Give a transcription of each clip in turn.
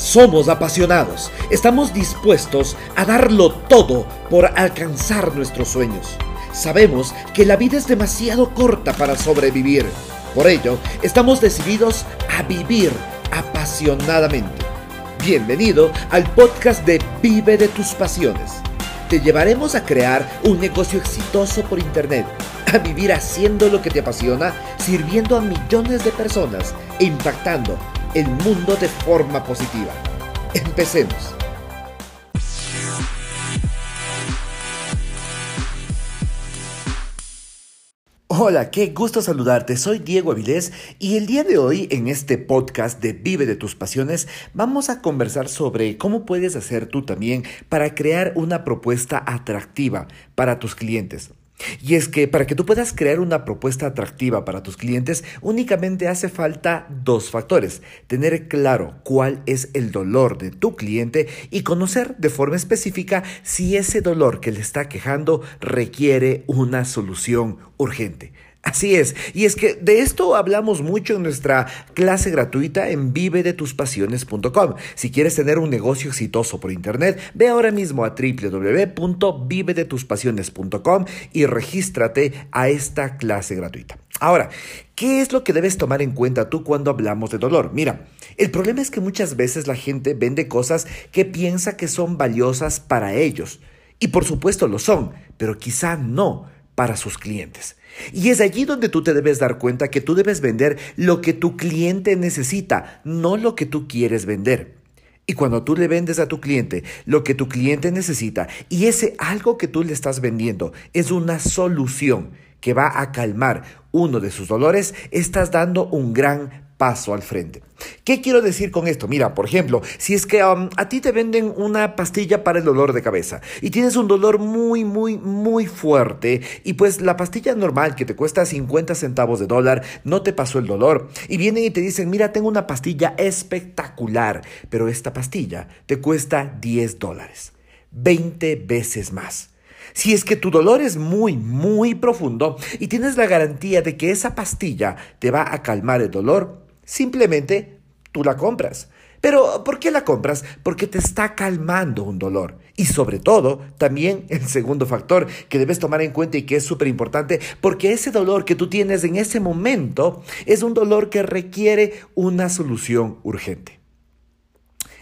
Somos apasionados, estamos dispuestos a darlo todo por alcanzar nuestros sueños. Sabemos que la vida es demasiado corta para sobrevivir. Por ello, estamos decididos a vivir apasionadamente. Bienvenido al podcast de Vive de tus pasiones. Te llevaremos a crear un negocio exitoso por Internet, a vivir haciendo lo que te apasiona, sirviendo a millones de personas e impactando el mundo de forma positiva. Empecemos. Hola, qué gusto saludarte. Soy Diego Avilés y el día de hoy en este podcast de Vive de tus pasiones vamos a conversar sobre cómo puedes hacer tú también para crear una propuesta atractiva para tus clientes. Y es que para que tú puedas crear una propuesta atractiva para tus clientes, únicamente hace falta dos factores. Tener claro cuál es el dolor de tu cliente y conocer de forma específica si ese dolor que le está quejando requiere una solución urgente. Así es, y es que de esto hablamos mucho en nuestra clase gratuita en vivedetuspasiones.com. Si quieres tener un negocio exitoso por internet, ve ahora mismo a www.vivedetuspasiones.com y regístrate a esta clase gratuita. Ahora, ¿qué es lo que debes tomar en cuenta tú cuando hablamos de dolor? Mira, el problema es que muchas veces la gente vende cosas que piensa que son valiosas para ellos. Y por supuesto lo son, pero quizá no para sus clientes. Y es allí donde tú te debes dar cuenta que tú debes vender lo que tu cliente necesita, no lo que tú quieres vender. Y cuando tú le vendes a tu cliente lo que tu cliente necesita y ese algo que tú le estás vendiendo es una solución que va a calmar uno de sus dolores, estás dando un gran paso al frente. ¿Qué quiero decir con esto? Mira, por ejemplo, si es que um, a ti te venden una pastilla para el dolor de cabeza y tienes un dolor muy, muy, muy fuerte y pues la pastilla normal que te cuesta 50 centavos de dólar no te pasó el dolor y vienen y te dicen, mira, tengo una pastilla espectacular, pero esta pastilla te cuesta 10 dólares, 20 veces más. Si es que tu dolor es muy, muy profundo y tienes la garantía de que esa pastilla te va a calmar el dolor, Simplemente tú la compras. Pero ¿por qué la compras? Porque te está calmando un dolor. Y sobre todo, también el segundo factor que debes tomar en cuenta y que es súper importante, porque ese dolor que tú tienes en ese momento es un dolor que requiere una solución urgente.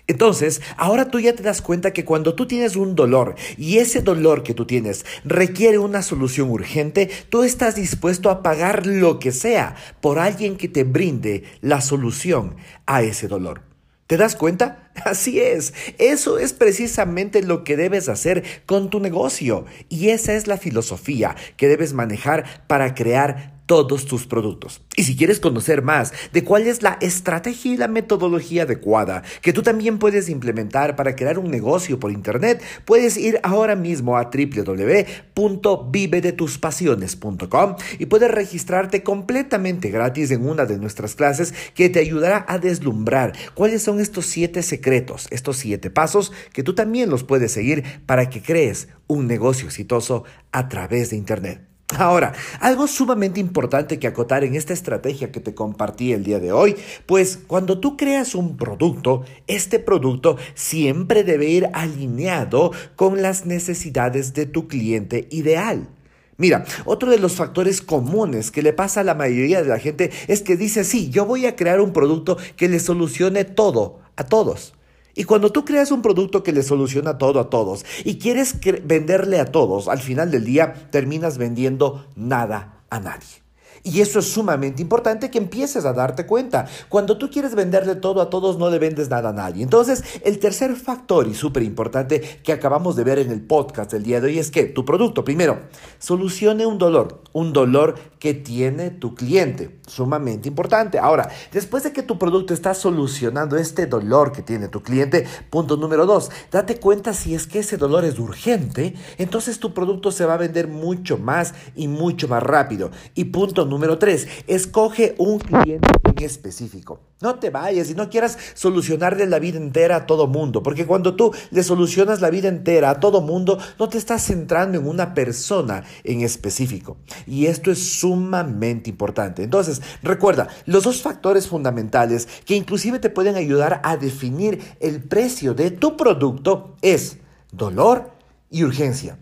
Entonces, ahora tú ya te das cuenta que cuando tú tienes un dolor y ese dolor que tú tienes requiere una solución urgente, tú estás dispuesto a pagar lo que sea por alguien que te brinde la solución a ese dolor. ¿Te das cuenta? Así es, eso es precisamente lo que debes hacer con tu negocio y esa es la filosofía que debes manejar para crear todos tus productos. Y si quieres conocer más de cuál es la estrategia y la metodología adecuada que tú también puedes implementar para crear un negocio por Internet, puedes ir ahora mismo a www.vivedetuspasiones.com y puedes registrarte completamente gratis en una de nuestras clases que te ayudará a deslumbrar cuáles son estos siete secretos, estos siete pasos que tú también los puedes seguir para que crees un negocio exitoso a través de Internet. Ahora, algo sumamente importante que acotar en esta estrategia que te compartí el día de hoy, pues cuando tú creas un producto, este producto siempre debe ir alineado con las necesidades de tu cliente ideal. Mira, otro de los factores comunes que le pasa a la mayoría de la gente es que dice, sí, yo voy a crear un producto que le solucione todo a todos. Y cuando tú creas un producto que le soluciona todo a todos y quieres venderle a todos, al final del día terminas vendiendo nada a nadie. Y eso es sumamente importante que empieces a darte cuenta. Cuando tú quieres venderle todo a todos, no le vendes nada a nadie. Entonces, el tercer factor y súper importante que acabamos de ver en el podcast del día de hoy es que tu producto, primero, solucione un dolor, un dolor que tiene tu cliente. Sumamente importante. Ahora, después de que tu producto está solucionando este dolor que tiene tu cliente, punto número dos, date cuenta si es que ese dolor es urgente, entonces tu producto se va a vender mucho más y mucho más rápido. Y punto número tres, escoge un cliente en específico. No te vayas y no quieras solucionarle la vida entera a todo mundo, porque cuando tú le solucionas la vida entera a todo mundo, no te estás centrando en una persona en específico. Y esto es sumamente importante. Entonces, recuerda, los dos factores fundamentales que inclusive te pueden ayudar a definir el precio de tu producto es dolor y urgencia.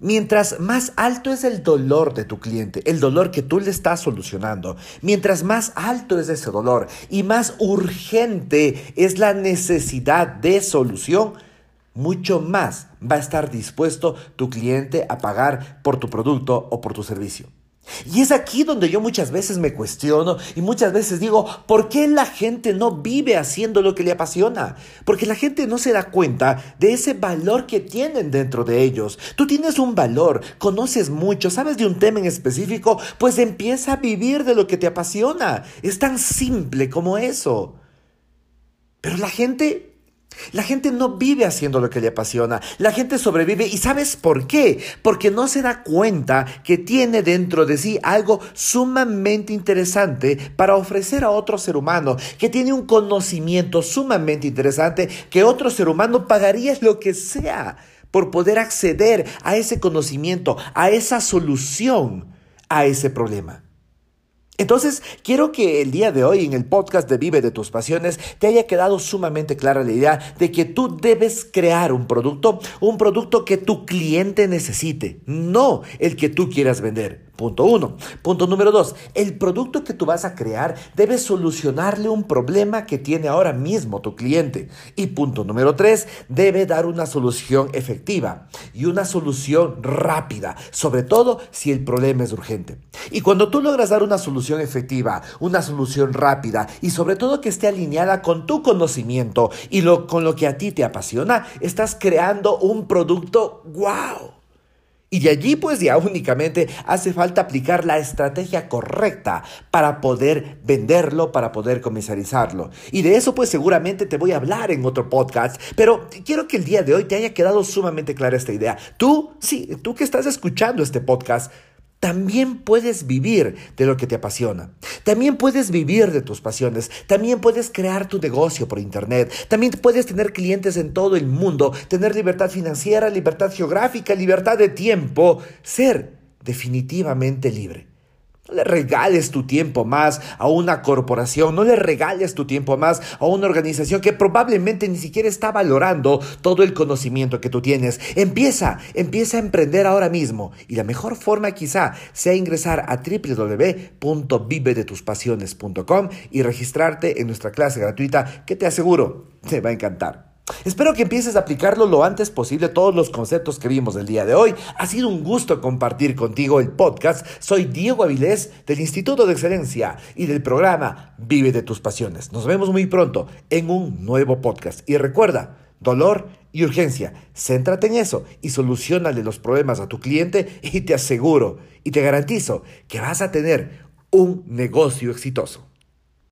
Mientras más alto es el dolor de tu cliente, el dolor que tú le estás solucionando, mientras más alto es ese dolor y más urgente es la necesidad de solución, mucho más va a estar dispuesto tu cliente a pagar por tu producto o por tu servicio. Y es aquí donde yo muchas veces me cuestiono y muchas veces digo, ¿por qué la gente no vive haciendo lo que le apasiona? Porque la gente no se da cuenta de ese valor que tienen dentro de ellos. Tú tienes un valor, conoces mucho, sabes de un tema en específico, pues empieza a vivir de lo que te apasiona. Es tan simple como eso. Pero la gente la gente no vive haciendo lo que le apasiona, la gente sobrevive y ¿sabes por qué? Porque no se da cuenta que tiene dentro de sí algo sumamente interesante para ofrecer a otro ser humano, que tiene un conocimiento sumamente interesante que otro ser humano pagaría lo que sea por poder acceder a ese conocimiento, a esa solución a ese problema. Entonces, quiero que el día de hoy en el podcast de Vive de tus Pasiones te haya quedado sumamente clara la idea de que tú debes crear un producto, un producto que tu cliente necesite, no el que tú quieras vender. Punto uno. Punto número dos. El producto que tú vas a crear debe solucionarle un problema que tiene ahora mismo tu cliente. Y punto número tres. Debe dar una solución efectiva y una solución rápida, sobre todo si el problema es urgente. Y cuando tú logras dar una solución efectiva, una solución rápida y sobre todo que esté alineada con tu conocimiento y con lo que a ti te apasiona, estás creando un producto wow y de allí pues ya únicamente hace falta aplicar la estrategia correcta para poder venderlo, para poder comercializarlo. Y de eso pues seguramente te voy a hablar en otro podcast, pero quiero que el día de hoy te haya quedado sumamente clara esta idea. Tú, sí, tú que estás escuchando este podcast, también puedes vivir de lo que te apasiona. También puedes vivir de tus pasiones. También puedes crear tu negocio por Internet. También puedes tener clientes en todo el mundo, tener libertad financiera, libertad geográfica, libertad de tiempo, ser definitivamente libre. No le regales tu tiempo más a una corporación, no le regales tu tiempo más a una organización que probablemente ni siquiera está valorando todo el conocimiento que tú tienes. Empieza, empieza a emprender ahora mismo. Y la mejor forma quizá sea ingresar a www.vivedetuspasiones.com y registrarte en nuestra clase gratuita que te aseguro te va a encantar. Espero que empieces a aplicarlo lo antes posible todos los conceptos que vimos el día de hoy. Ha sido un gusto compartir contigo el podcast. Soy Diego Avilés del Instituto de Excelencia y del programa Vive de tus Pasiones. Nos vemos muy pronto en un nuevo podcast. Y recuerda, dolor y urgencia. Céntrate en eso y solucionale los problemas a tu cliente y te aseguro y te garantizo que vas a tener un negocio exitoso.